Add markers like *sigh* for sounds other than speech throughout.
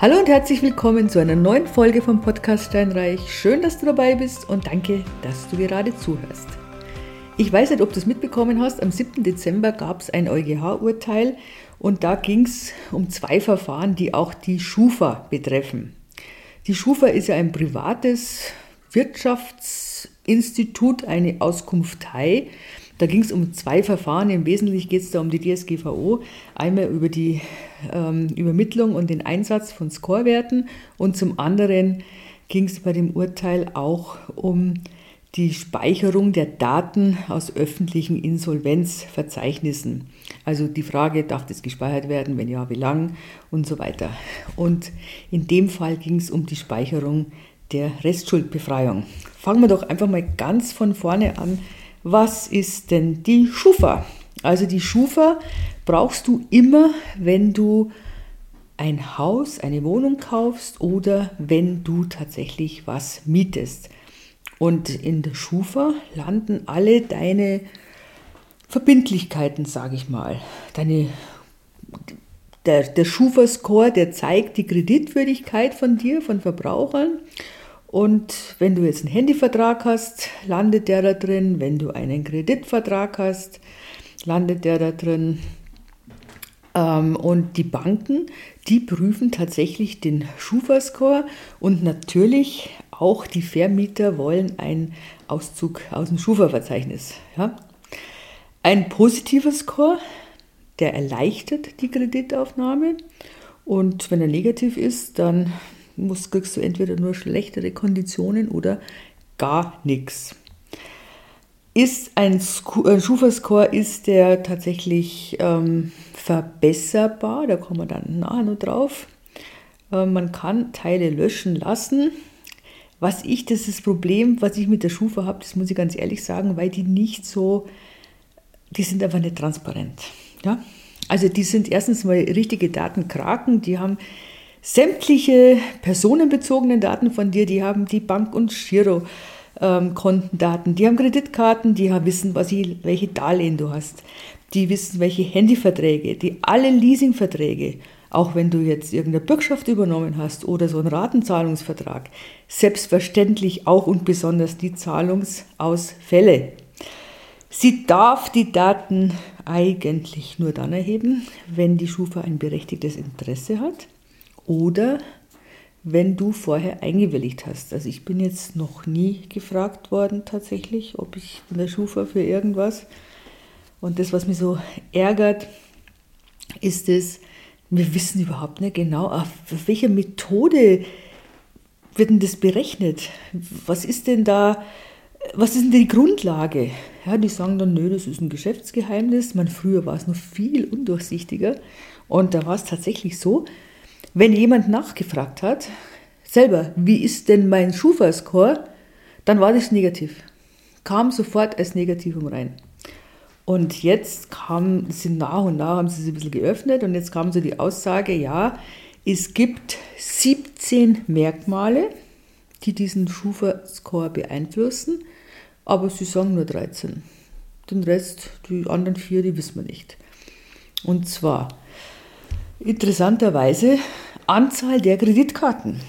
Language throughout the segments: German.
Hallo und herzlich willkommen zu einer neuen Folge vom Podcast Steinreich. Schön, dass du dabei bist und danke, dass du gerade zuhörst. Ich weiß nicht, ob du es mitbekommen hast, am 7. Dezember gab es ein EuGH-Urteil und da ging es um zwei Verfahren, die auch die Schufa betreffen. Die Schufa ist ja ein privates Wirtschaftsinstitut, eine Auskunftei, da ging es um zwei Verfahren. Im Wesentlichen geht es da um die DSGVO. Einmal über die ähm, Übermittlung und den Einsatz von Scorewerten und zum anderen ging es bei dem Urteil auch um die Speicherung der Daten aus öffentlichen Insolvenzverzeichnissen. Also die Frage, darf das gespeichert werden, wenn ja, wie lang und so weiter. Und in dem Fall ging es um die Speicherung der Restschuldbefreiung. Fangen wir doch einfach mal ganz von vorne an was ist denn die Schufa? Also die Schufa brauchst du immer, wenn du ein Haus, eine Wohnung kaufst oder wenn du tatsächlich was mietest. Und in der Schufa landen alle deine Verbindlichkeiten, sage ich mal. Deine, der der Schufa-Score, der zeigt die Kreditwürdigkeit von dir, von Verbrauchern. Und wenn du jetzt einen Handyvertrag hast, landet der da drin. Wenn du einen Kreditvertrag hast, landet der da drin. Ähm, und die Banken, die prüfen tatsächlich den Schufa-Score und natürlich auch die Vermieter wollen einen Auszug aus dem Schufa-Verzeichnis. Ja? Ein positiver Score, der erleichtert die Kreditaufnahme und wenn er negativ ist, dann musst, kriegst du entweder nur schlechtere Konditionen oder gar nichts. Ist ein, Schufa-Score ist der tatsächlich ähm, verbesserbar, da kommen wir dann nachher noch drauf. Äh, man kann Teile löschen lassen. Was ich, das ist das Problem, was ich mit der Schufa habe, das muss ich ganz ehrlich sagen, weil die nicht so, die sind einfach nicht transparent. Ja? Also die sind erstens mal richtige Datenkraken, die haben sämtliche personenbezogenen Daten von dir, die haben die Bank- und Girokontendaten, die haben Kreditkarten, die wissen, was ich, welche Darlehen du hast, die wissen, welche Handyverträge, die alle Leasingverträge, auch wenn du jetzt irgendeine Bürgschaft übernommen hast oder so einen Ratenzahlungsvertrag, selbstverständlich auch und besonders die Zahlungsausfälle. Sie darf die Daten eigentlich nur dann erheben, wenn die Schufa ein berechtigtes Interesse hat oder wenn du vorher eingewilligt hast. Also ich bin jetzt noch nie gefragt worden tatsächlich, ob ich in der Schufa für irgendwas. Und das, was mich so ärgert, ist es, wir wissen überhaupt nicht genau, auf welcher Methode wird denn das berechnet? Was ist denn da, was ist denn die Grundlage? Ja, die sagen dann, nö, das ist ein Geschäftsgeheimnis. Man, früher war es noch viel undurchsichtiger. Und da war es tatsächlich so, wenn jemand nachgefragt hat, selber, wie ist denn mein Schufa-Score, dann war das negativ. Kam sofort als Negativum rein. Und jetzt kam, sind nach und nach haben sie sich ein bisschen geöffnet und jetzt kam so die Aussage, ja, es gibt 17 Merkmale, die diesen Schufa-Score beeinflussen, aber sie sagen nur 13. Den Rest, die anderen vier, die wissen wir nicht. Und zwar Interessanterweise Anzahl der Kreditkarten.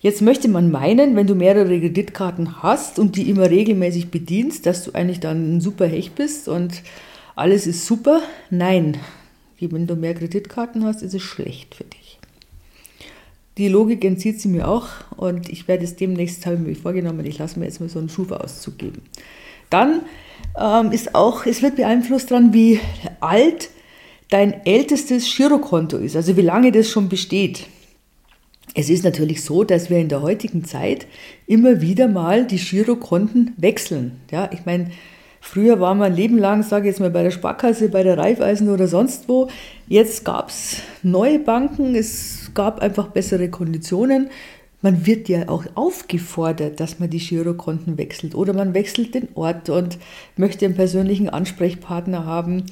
Jetzt möchte man meinen, wenn du mehrere Kreditkarten hast und die immer regelmäßig bedienst, dass du eigentlich dann ein super Hecht bist und alles ist super. Nein, wenn du mehr Kreditkarten hast, ist es schlecht für dich. Die Logik entzieht sie mir auch und ich werde es demnächst, habe ich mir vorgenommen, ich lasse mir jetzt mal so einen Schufa-Auszug geben. Dann ähm, ist auch, es wird beeinflusst daran, wie alt dein ältestes Girokonto ist, also wie lange das schon besteht. Es ist natürlich so, dass wir in der heutigen Zeit immer wieder mal die Girokonten wechseln. Ja, ich meine, früher war man ein Leben lang, sage ich jetzt mal, bei der Sparkasse, bei der Raiffeisen oder sonst wo. Jetzt gab es neue Banken, es gab einfach bessere Konditionen. Man wird ja auch aufgefordert, dass man die Girokonten wechselt oder man wechselt den Ort und möchte einen persönlichen Ansprechpartner haben.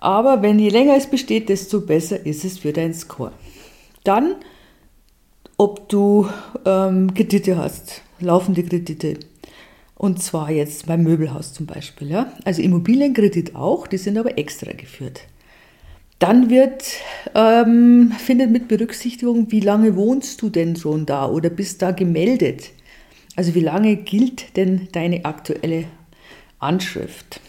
Aber wenn je länger es besteht, desto besser ist es für deinen Score. Dann, ob du ähm, Kredite hast, laufende Kredite. Und zwar jetzt beim Möbelhaus zum Beispiel. Ja? Also Immobilienkredit auch, die sind aber extra geführt. Dann wird, ähm, findet mit Berücksichtigung, wie lange wohnst du denn schon da oder bist da gemeldet? Also wie lange gilt denn deine aktuelle Anschrift?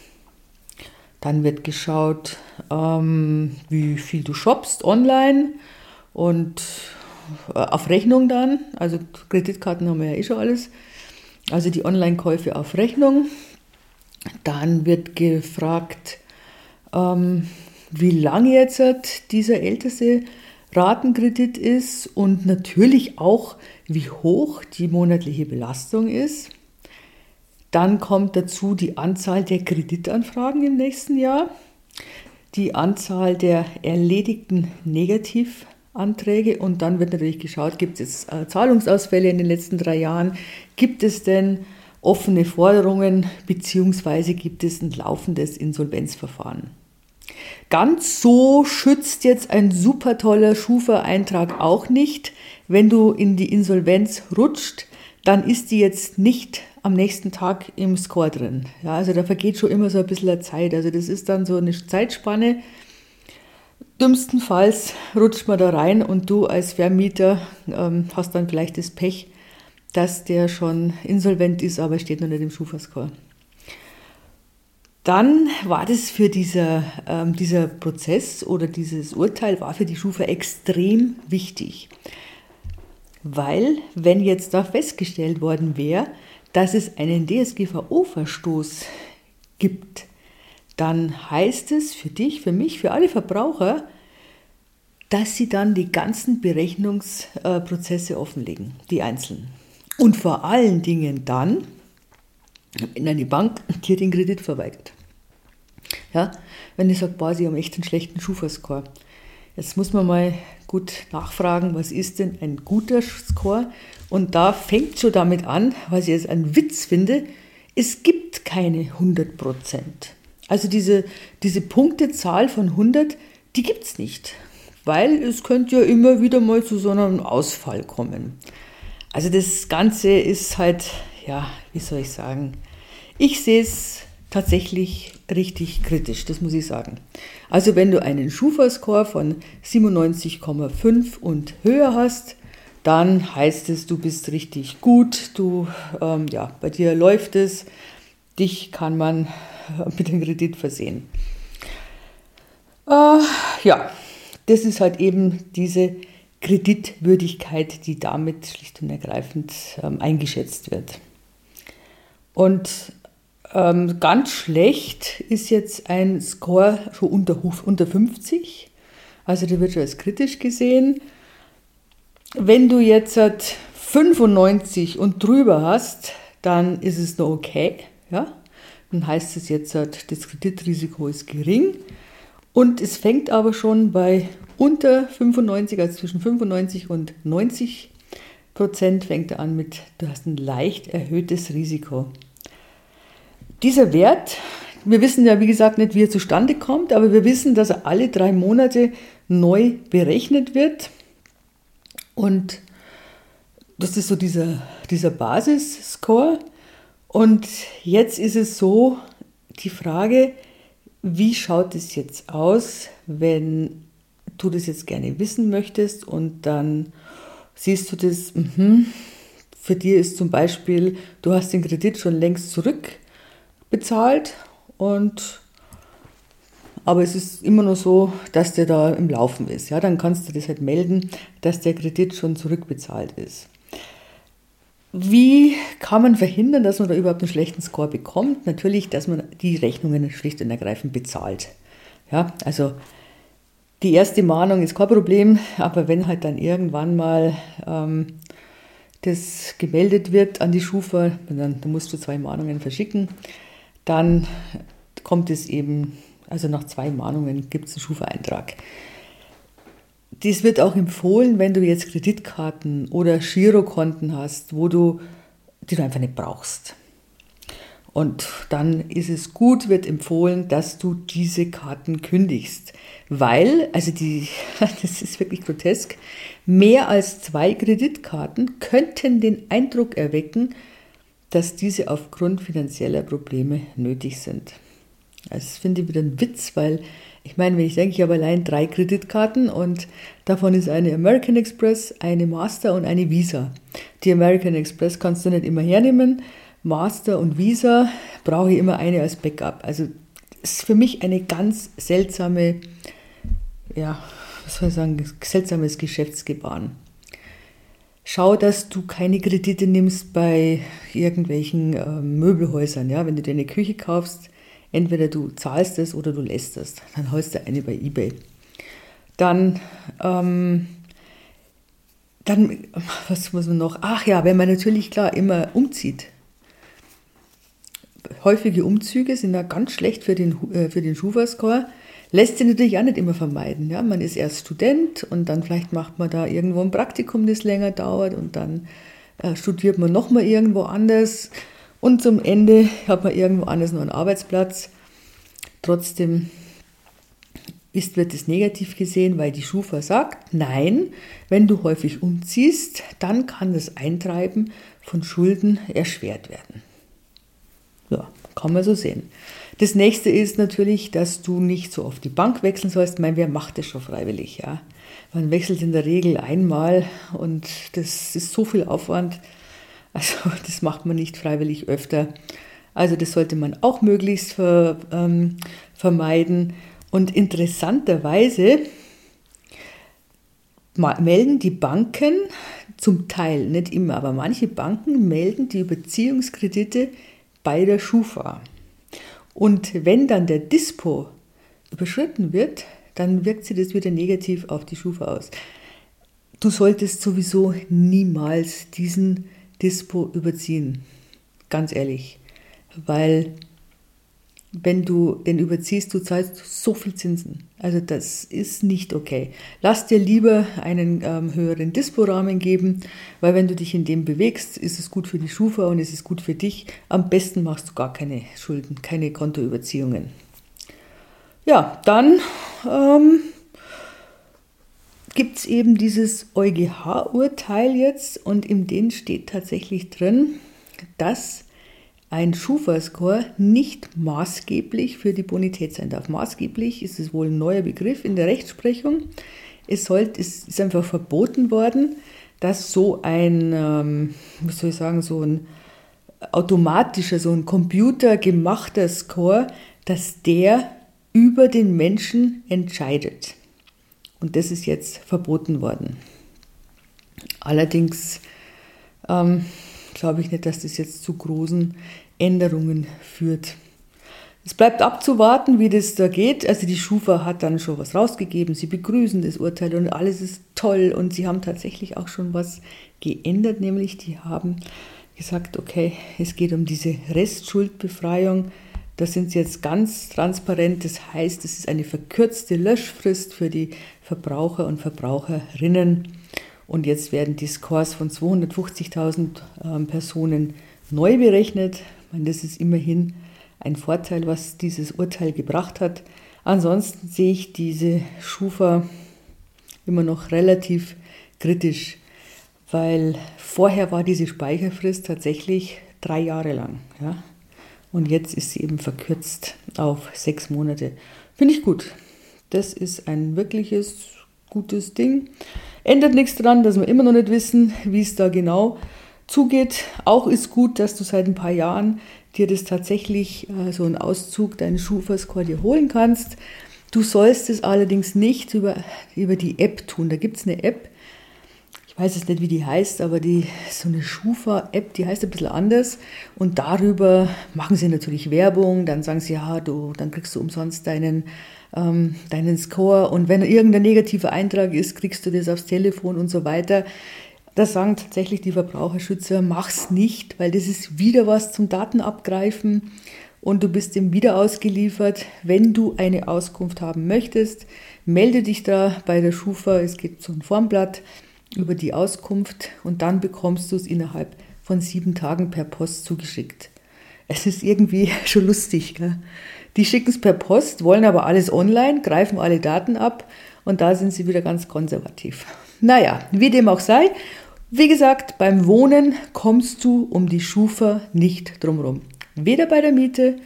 Dann wird geschaut, ähm, wie viel du shoppst online und äh, auf Rechnung dann. Also Kreditkarten haben wir ja eh schon alles. Also die Online-Käufe auf Rechnung. Dann wird gefragt, ähm, wie lang jetzt dieser älteste Ratenkredit ist und natürlich auch, wie hoch die monatliche Belastung ist. Dann kommt dazu die Anzahl der Kreditanfragen im nächsten Jahr, die Anzahl der erledigten Negativanträge und dann wird natürlich geschaut, gibt es äh, Zahlungsausfälle in den letzten drei Jahren, gibt es denn offene Forderungen beziehungsweise gibt es ein laufendes Insolvenzverfahren. Ganz so schützt jetzt ein super toller Schufa-Eintrag auch nicht. Wenn du in die Insolvenz rutscht, dann ist die jetzt nicht am nächsten Tag im Score drin. Ja, also da vergeht schon immer so ein bisschen Zeit. Also das ist dann so eine Zeitspanne. Dümmstenfalls rutscht man da rein und du als Vermieter ähm, hast dann vielleicht das Pech, dass der schon insolvent ist, aber steht noch nicht im Schufa-Score. Dann war das für dieser, ähm, dieser Prozess oder dieses Urteil war für die Schufa extrem wichtig. Weil, wenn jetzt da festgestellt worden wäre, dass es einen DSGVO-Verstoß gibt, dann heißt es für dich, für mich, für alle Verbraucher, dass sie dann die ganzen Berechnungsprozesse offenlegen, die einzelnen. Und vor allen Dingen dann, wenn eine Bank dir den Kredit verweigert. Ja, wenn ich sage, boah, sie haben echt einen schlechten Schufa-Score. Jetzt muss man mal gut nachfragen, was ist denn ein guter Score? Und da fängt schon damit an, was ich jetzt einen Witz finde, es gibt keine 100 Prozent. Also diese, diese Punktezahl von 100, die gibt es nicht. Weil es könnte ja immer wieder mal zu so einem Ausfall kommen. Also das Ganze ist halt, ja, wie soll ich sagen, ich sehe es tatsächlich richtig kritisch, das muss ich sagen. Also wenn du einen Schufa-Score von 97,5 und höher hast, dann heißt es, du bist richtig gut, du, ähm, ja, bei dir läuft es, dich kann man *laughs* mit dem Kredit versehen. Äh, ja, das ist halt eben diese Kreditwürdigkeit, die damit schlicht und ergreifend ähm, eingeschätzt wird. Und ähm, ganz schlecht ist jetzt ein Score schon unter, unter 50. Also der wird schon als kritisch gesehen. Wenn du jetzt 95 und drüber hast, dann ist es noch okay. Ja? Dann heißt es jetzt, das Kreditrisiko ist gering. Und es fängt aber schon bei unter 95, also zwischen 95 und 90 Prozent fängt er an mit, du hast ein leicht erhöhtes Risiko. Dieser Wert, wir wissen ja wie gesagt nicht, wie er zustande kommt, aber wir wissen, dass er alle drei Monate neu berechnet wird. Und das ist so dieser, dieser Basisscore. Und jetzt ist es so, die Frage, wie schaut es jetzt aus, wenn du das jetzt gerne wissen möchtest und dann siehst du das, mh, für dir ist zum Beispiel, du hast den Kredit schon längst zurückbezahlt und aber es ist immer nur so, dass der da im Laufen ist. Ja, dann kannst du das halt melden, dass der Kredit schon zurückbezahlt ist. Wie kann man verhindern, dass man da überhaupt einen schlechten Score bekommt? Natürlich, dass man die Rechnungen schlicht und ergreifend bezahlt. Ja, also die erste Mahnung ist kein Problem, aber wenn halt dann irgendwann mal ähm, das gemeldet wird an die Schufa, dann, dann musst du zwei Mahnungen verschicken, dann kommt es eben, also nach zwei Mahnungen gibt es einen Schufa-Eintrag. Dies wird auch empfohlen, wenn du jetzt Kreditkarten oder Girokonten hast, wo du, die du einfach nicht brauchst. Und dann ist es gut, wird empfohlen, dass du diese Karten kündigst. Weil, also die, *laughs* das ist wirklich grotesk, mehr als zwei Kreditkarten könnten den Eindruck erwecken, dass diese aufgrund finanzieller Probleme nötig sind. Also das finde ich wieder ein Witz, weil Ich meine, wenn ich denke, ich habe allein drei Kreditkarten und davon ist eine American Express, eine Master und eine Visa. Die American Express kannst du nicht immer hernehmen. Master und Visa brauche ich immer eine als Backup. Also ist für mich eine ganz seltsame, ja, was soll ich sagen, seltsames Geschäftsgebaren. Schau, dass du keine Kredite nimmst bei irgendwelchen äh, Möbelhäusern. Ja? Wenn du dir eine Küche kaufst, entweder du zahlst es oder du lässt es. Dann holst du eine bei eBay. Dann, ähm, dann, was muss man noch? Ach ja, wenn man natürlich klar immer umzieht. Häufige Umzüge sind ja ganz schlecht für den, äh, den Schufa-Score lässt sich natürlich auch nicht immer vermeiden. Ja? Man ist erst Student und dann vielleicht macht man da irgendwo ein Praktikum, das länger dauert und dann äh, studiert man nochmal irgendwo anders und zum Ende hat man irgendwo anders noch einen Arbeitsplatz. Trotzdem ist, wird es negativ gesehen, weil die Schufa sagt, nein, wenn du häufig umziehst, dann kann das Eintreiben von Schulden erschwert werden. Ja, kann man so sehen. Das nächste ist natürlich, dass du nicht so oft die Bank wechseln sollst. Ich meine, wer macht das schon freiwillig? Ja? Man wechselt in der Regel einmal und das ist so viel Aufwand. Also *laughs* das macht man nicht freiwillig öfter. Also das sollte man auch möglichst ver, ähm, vermeiden. Und interessanterweise melden die Banken zum Teil, nicht immer, aber manche Banken melden die Überziehungskredite bei der Schufa. Und wenn dann der Dispo überschritten wird, dann wirkt sich das wieder negativ auf die Schufa aus. Du solltest sowieso niemals diesen Dispo überziehen. Ganz ehrlich. Weil wenn du den überziehst, du zahlst so viel Zinsen. Also das ist nicht okay. Lass dir lieber einen ähm, höheren Dispo-Rahmen geben, weil wenn du dich in dem bewegst, ist es gut für die Schufa und es ist gut für dich. Am besten machst du gar keine Schulden, keine Kontoüberziehungen. Ja, dann ähm, gibt es eben dieses EuGH-Urteil jetzt und in dem steht tatsächlich drin, dass ein Schufa-Score nicht maßgeblich für die Bonität sein darf. Maßgeblich ist es wohl ein neuer Begriff in der Rechtsprechung. Es, sollte, es ist einfach verboten worden, dass so ein, ähm, wie soll ich sagen, so ein automatischer, so ein computergemachter Score, dass der über den Menschen entscheidet. Und das ist jetzt verboten worden. Allerdings ähm, glaube ich nicht, dass das jetzt zu großen Änderungen führt. Es bleibt abzuwarten, wie das da geht. Also die Schufa hat dann schon was rausgegeben. Sie begrüßen das Urteil und alles ist toll. Und sie haben tatsächlich auch schon was geändert, nämlich die haben gesagt, okay, es geht um diese Restschuldbefreiung. Da sind sie jetzt ganz transparent. Das heißt, es ist eine verkürzte Löschfrist für die Verbraucher und Verbraucherinnen. Und jetzt werden die Scores von 250.000 ähm, Personen neu berechnet. Meine, das ist immerhin ein Vorteil, was dieses Urteil gebracht hat. Ansonsten sehe ich diese Schufa immer noch relativ kritisch, weil vorher war diese Speicherfrist tatsächlich drei Jahre lang. Ja? Und jetzt ist sie eben verkürzt auf sechs Monate. Finde ich gut. Das ist ein wirkliches gutes Ding. Ändert nichts daran, dass wir immer noch nicht wissen, wie es da genau zugeht. Auch ist gut, dass du seit ein paar Jahren dir das tatsächlich äh, so einen Auszug deines Schufa-Score dir holen kannst. Du sollst es allerdings nicht über, über die App tun. Da gibt es eine App, ich weiß jetzt nicht, wie die heißt, aber die so eine Schufa-App, die heißt ein bisschen anders. Und darüber machen sie natürlich Werbung. Dann sagen sie, ja, du, dann kriegst du umsonst deinen, ähm, deinen Score. Und wenn irgendein negativer Eintrag ist, kriegst du das aufs Telefon und so weiter. Da sagen tatsächlich die Verbraucherschützer, mach's nicht, weil das ist wieder was zum Datenabgreifen und du bist dem wieder ausgeliefert. Wenn du eine Auskunft haben möchtest, melde dich da bei der Schufa. Es gibt so ein Formblatt über die Auskunft und dann bekommst du es innerhalb von sieben Tagen per Post zugeschickt. Es ist irgendwie *laughs* schon lustig. Gell? Die schicken es per Post, wollen aber alles online, greifen alle Daten ab und da sind sie wieder ganz konservativ. Naja, wie dem auch sei, wie gesagt, beim Wohnen kommst du um die Schufa nicht drumherum. Weder bei der Miete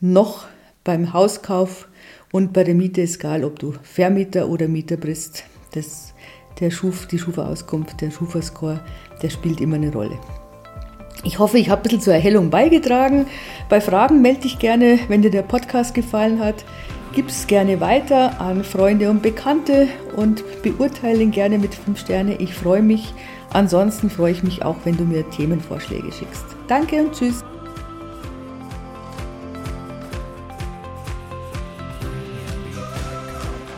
noch beim Hauskauf Und bei der Miete ist egal, ob du Vermieter oder Mieter bist. Das, der Schuf, die Schufa-Auskunft, der Schufa-Score, der spielt immer eine Rolle. Ich hoffe, ich habe ein bisschen zur Erhellung beigetragen. Bei Fragen melde dich gerne, wenn dir der Podcast gefallen hat. Gib es gerne weiter an Freunde und Bekannte und beurteile ihn gerne mit 5 Sterne. Ich freue mich. Ansonsten freue ich mich auch, wenn du mir Themenvorschläge schickst. Danke und tschüss.